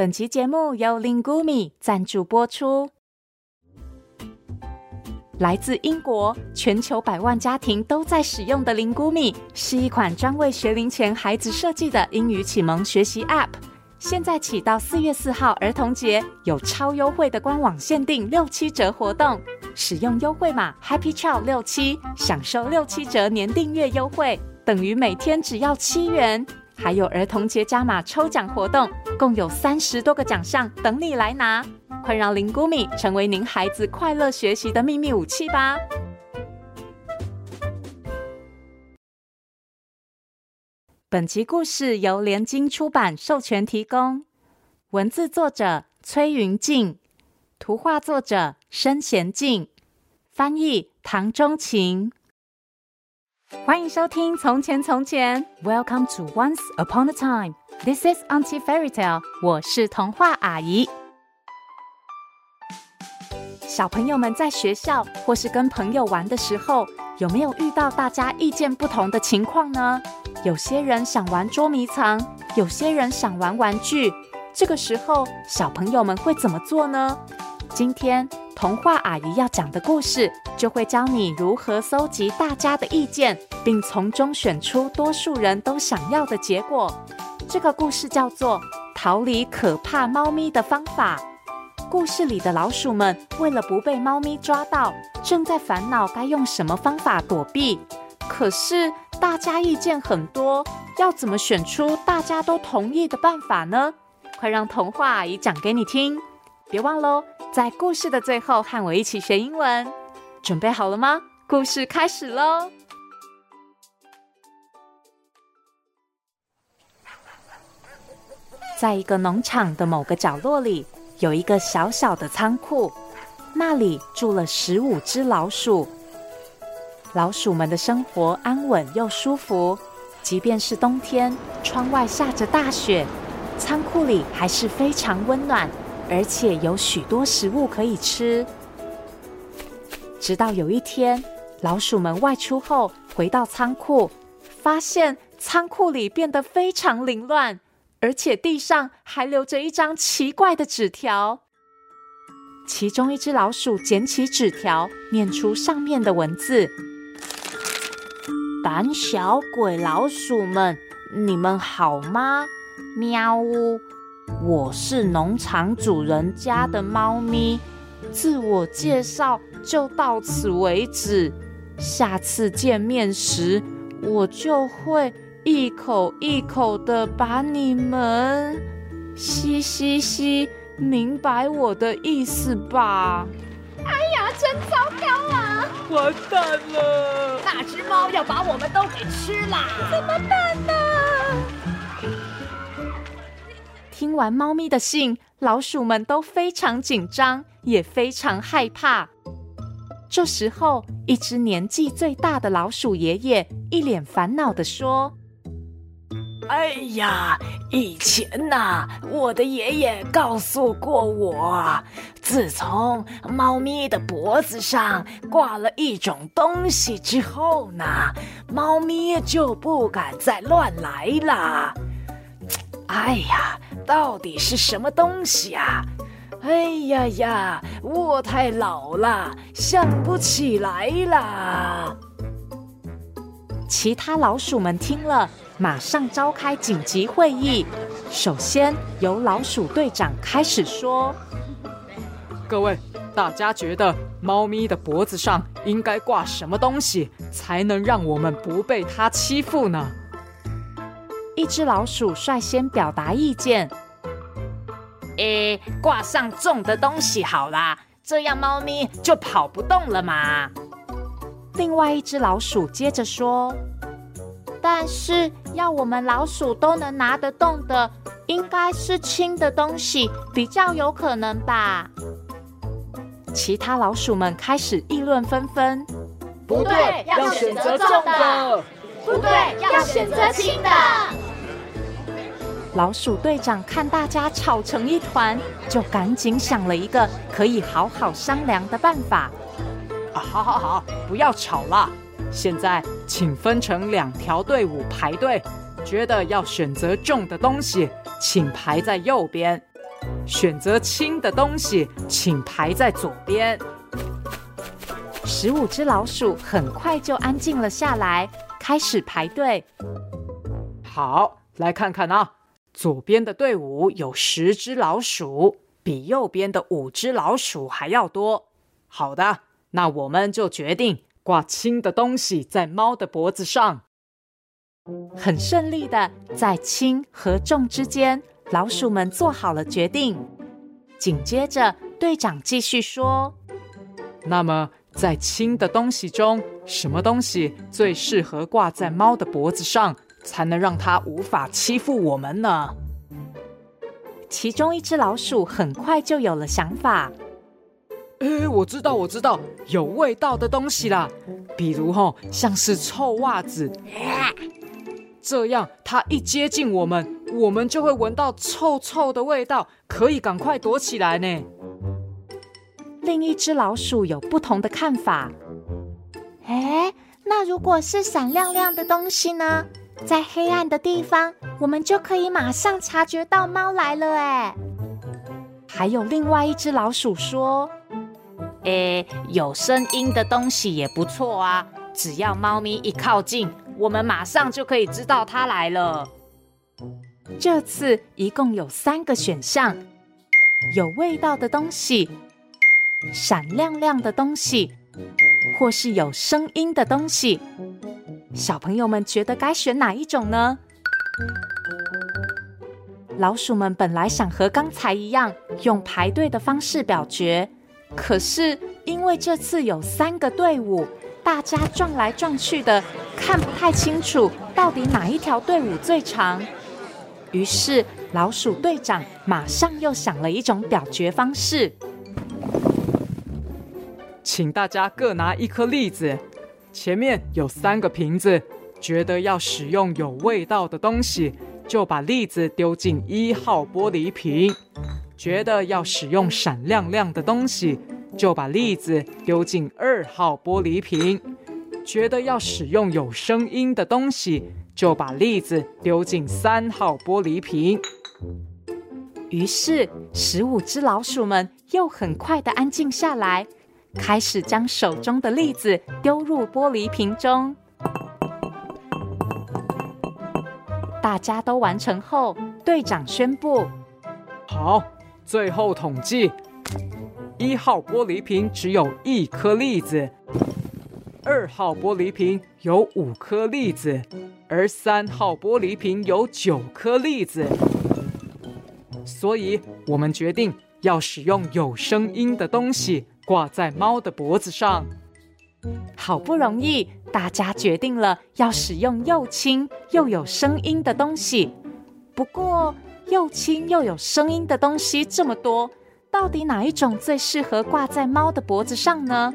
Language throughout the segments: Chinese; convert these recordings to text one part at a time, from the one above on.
本期节目由 Lingumi 赞助播出。来自英国，全球百万家庭都在使用的 Lingumi 是一款专为学龄前孩子设计的英语启蒙学习 App。现在起到四月四号儿童节，有超优惠的官网限定六七折活动，使用优惠码 Happy Child 六七，享受六七折年订阅优惠，等于每天只要七元。还有儿童节加码抽奖活动，共有三十多个奖项等你来拿！快让 Lingumi 成为您孩子快乐学习的秘密武器吧！本集故事由联经出版授权提供，文字作者崔云静，图画作者申贤静，翻译唐钟晴。欢迎收听《从前从前》，Welcome to Once Upon a Time。This is Auntie Fairy Tale。我是童话阿姨。小朋友们在学校或是跟朋友玩的时候，有没有遇到大家意见不同的情况呢？有些人想玩捉迷藏，有些人想玩玩具。这个时候，小朋友们会怎么做呢？今天童话阿姨要讲的故事，就会教你如何搜集大家的意见，并从中选出多数人都想要的结果。这个故事叫做《逃离可怕猫咪的方法》。故事里的老鼠们为了不被猫咪抓到，正在烦恼该用什么方法躲避。可是大家意见很多，要怎么选出大家都同意的办法呢？快让童话阿姨讲给你听。别忘喽，在故事的最后和我一起学英文。准备好了吗？故事开始喽！在一个农场的某个角落里，有一个小小的仓库，那里住了十五只老鼠。老鼠们的生活安稳又舒服，即便是冬天，窗外下着大雪，仓库里还是非常温暖，而且有许多食物可以吃。直到有一天，老鼠们外出后回到仓库，发现仓库里变得非常凌乱，而且地上还留着一张奇怪的纸条。其中一只老鼠捡起纸条，念出上面的文字：“胆小鬼老鼠们，你们好吗？喵呜，我是农场主人家的猫咪。”自我介绍就到此为止，下次见面时，我就会一口一口的把你们嘻嘻嘻，明白我的意思吧？哎呀，真糟糕啊！完蛋了！那只猫要把我们都给吃了，怎么办呢？听完猫咪的信，老鼠们都非常紧张。也非常害怕。这时候，一只年纪最大的老鼠爷爷一脸烦恼地说：“哎呀，以前呐，我的爷爷告诉过我，自从猫咪的脖子上挂了一种东西之后呢，猫咪就不敢再乱来了。哎呀，到底是什么东西啊？”哎呀呀，我太老了，想不起来了。其他老鼠们听了，马上召开紧急会议。首先由老鼠队长开始说：“各位，大家觉得猫咪的脖子上应该挂什么东西，才能让我们不被它欺负呢？”一只老鼠率先表达意见。诶，挂上重的东西好啦，这样猫咪就跑不动了嘛。另外一只老鼠接着说：“但是要我们老鼠都能拿得动的，应该是轻的东西比较有可能吧？”其他老鼠们开始议论纷纷：“不对，要选择重的；不对，要选择轻的。”老鼠队长看大家吵成一团，就赶紧想了一个可以好好商量的办法。啊，好好好，不要吵了。现在请分成两条队伍排队，觉得要选择重的东西，请排在右边；选择轻的东西，请排在左边。十五只老鼠很快就安静了下来，开始排队。好，来看看啊，左边的队伍有十只老鼠，比右边的五只老鼠还要多。好的，那我们就决定挂轻的东西在猫的脖子上。很顺利的，在轻和重之间，老鼠们做好了决定。紧接着，队长继续说：“那么，在轻的东西中，什么东西最适合挂在猫的脖子上，才能让它无法欺负我们呢？”其中一只老鼠很快就有了想法：“哎，我知道，我知道，有味道的东西啦，比如吼，像是臭袜子。”这样，它一接近我们，我们就会闻到臭臭的味道，可以赶快躲起来呢。另一只老鼠有不同的看法。哎，那如果是闪亮亮的东西呢？在黑暗的地方，我们就可以马上察觉到猫来了。哎，还有另外一只老鼠说：“哎，有声音的东西也不错啊，只要猫咪一靠近。”我们马上就可以知道它来了。这次一共有三个选项：有味道的东西、闪亮亮的东西，或是有声音的东西。小朋友们觉得该选哪一种呢？老鼠们本来想和刚才一样用排队的方式表决，可是因为这次有三个队伍。大家撞来撞去的，看不太清楚到底哪一条队伍最长。于是老鼠队长马上又想了一种表决方式，请大家各拿一颗栗子，前面有三个瓶子，觉得要使用有味道的东西，就把栗子丢进一号玻璃瓶；觉得要使用闪亮亮的东西。就把栗子丢进二号玻璃瓶，觉得要使用有声音的东西，就把栗子丢进三号玻璃瓶。于是，十五只老鼠们又很快的安静下来，开始将手中的栗子丢入玻璃瓶中。大家都完成后，队长宣布：“好，最后统计。”一号玻璃瓶只有一颗栗子，二号玻璃瓶有五颗栗子，而三号玻璃瓶有九颗栗子。所以，我们决定要使用有声音的东西挂在猫的脖子上。好不容易，大家决定了要使用又轻又有声音的东西。不过，又轻又有声音的东西这么多。到底哪一种最适合挂在猫的脖子上呢？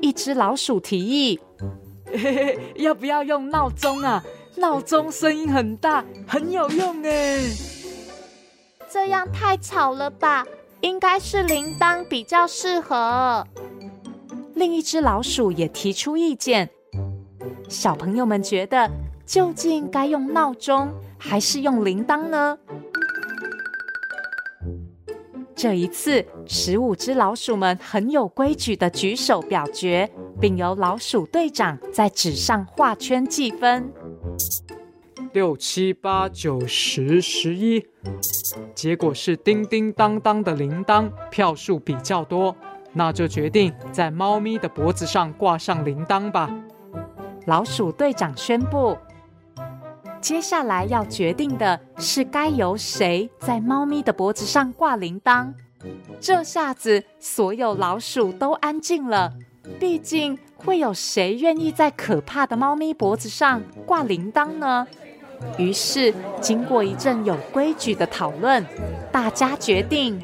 一只老鼠提议：“，要不要用闹钟啊？闹钟声音很大，很有用哎。”这样太吵了吧？应该是铃铛比较适合。另一只老鼠也提出意见。小朋友们觉得，究竟该用闹钟还是用铃铛呢？这一次，十五只老鼠们很有规矩地举手表决，并由老鼠队长在纸上画圈计分。六七八九十十一，结果是叮叮当当的铃铛票数比较多，那就决定在猫咪的脖子上挂上铃铛吧。老鼠队长宣布。接下来要决定的是，该由谁在猫咪的脖子上挂铃铛。这下子，所有老鼠都安静了。毕竟，会有谁愿意在可怕的猫咪脖子上挂铃铛呢？于是，经过一阵有规矩的讨论，大家决定：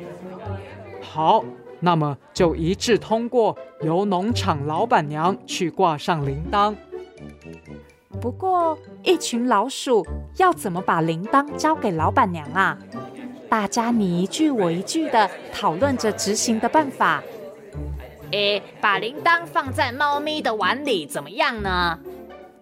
好，那么就一致通过，由农场老板娘去挂上铃铛。不过，一群老鼠要怎么把铃铛交给老板娘啊？大家你一句我一句的讨论着执行的办法。诶，把铃铛放在猫咪的碗里怎么样呢？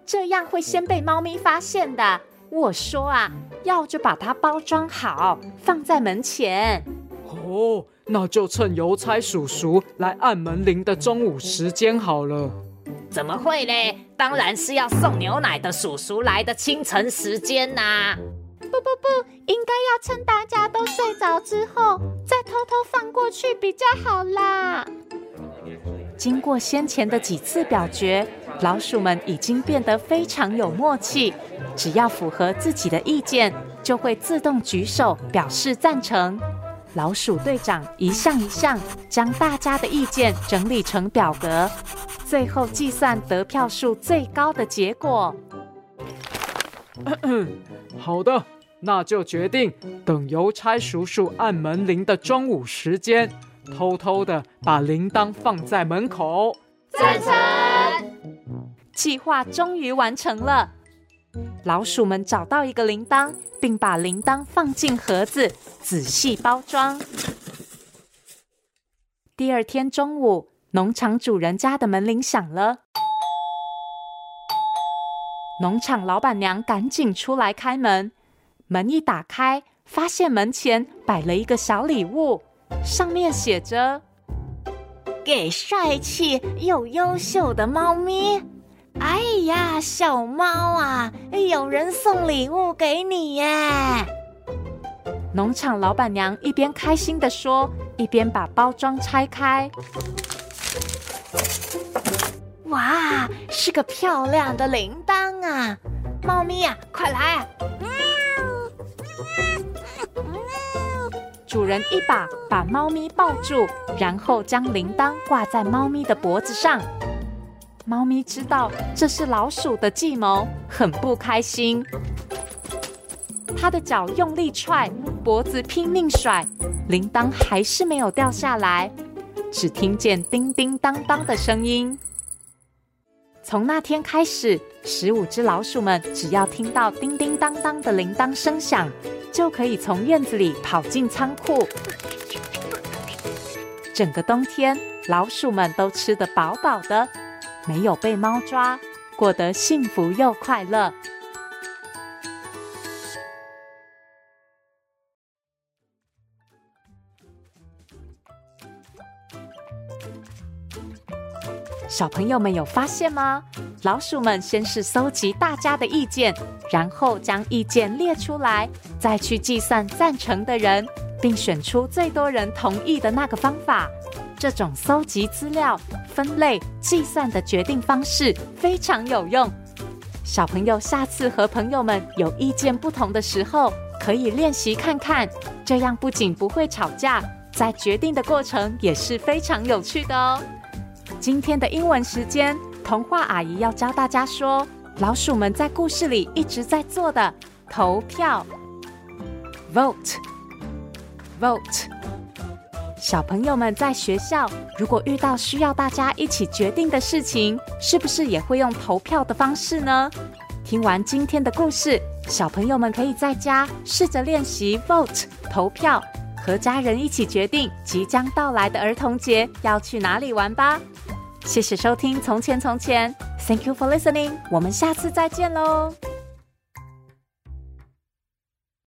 这样会先被猫咪发现的。我说啊，要就把它包装好，放在门前。哦，那就趁邮差叔叔来按门铃的中午时间好了。怎么会嘞？当然是要送牛奶的叔叔来的清晨时间呐、啊！不不不，应该要趁大家都睡着之后，再偷偷放过去比较好啦。经过先前的几次表决，老鼠们已经变得非常有默契。只要符合自己的意见，就会自动举手表示赞成。老鼠队长一项一项将大家的意见整理成表格，最后计算得票数最高的结果。咳咳，好的，那就决定等邮差叔叔按门铃的中午时间，偷偷的把铃铛放在门口。赞成。计划终于完成了。老鼠们找到一个铃铛，并把铃铛放进盒子，仔细包装。第二天中午，农场主人家的门铃响了。农场老板娘赶紧出来开门。门一打开，发现门前摆了一个小礼物，上面写着：“给帅气又优秀的猫咪。”哎呀，小猫啊，有人送礼物给你耶！农场老板娘一边开心地说，一边把包装拆开。哇，是个漂亮的铃铛啊！猫咪呀，快来！主人一把把猫咪抱住，然后将铃铛挂在猫咪的脖子上。猫咪知道这是老鼠的计谋，很不开心。它的脚用力踹，脖子拼命甩，铃铛还是没有掉下来，只听见叮叮当当的声音。从那天开始，十五只老鼠们只要听到叮叮当当的铃铛声响，就可以从院子里跑进仓库。整个冬天，老鼠们都吃得饱饱的。没有被猫抓，过得幸福又快乐。小朋友们有发现吗？老鼠们先是搜集大家的意见，然后将意见列出来，再去计算赞成的人，并选出最多人同意的那个方法。这种搜集资料、分类、计算的决定方式非常有用。小朋友下次和朋友们有意见不同的时候，可以练习看看，这样不仅不会吵架，在决定的过程也是非常有趣的哦。今天的英文时间，童话阿姨要教大家说，老鼠们在故事里一直在做的投票，vote，vote。小朋友们在学校，如果遇到需要大家一起决定的事情，是不是也会用投票的方式呢？听完今天的故事，小朋友们可以在家试着练习 vote 投票，和家人一起决定即将到来的儿童节要去哪里玩吧。谢谢收听《从前从前》，Thank you for listening，我们下次再见喽。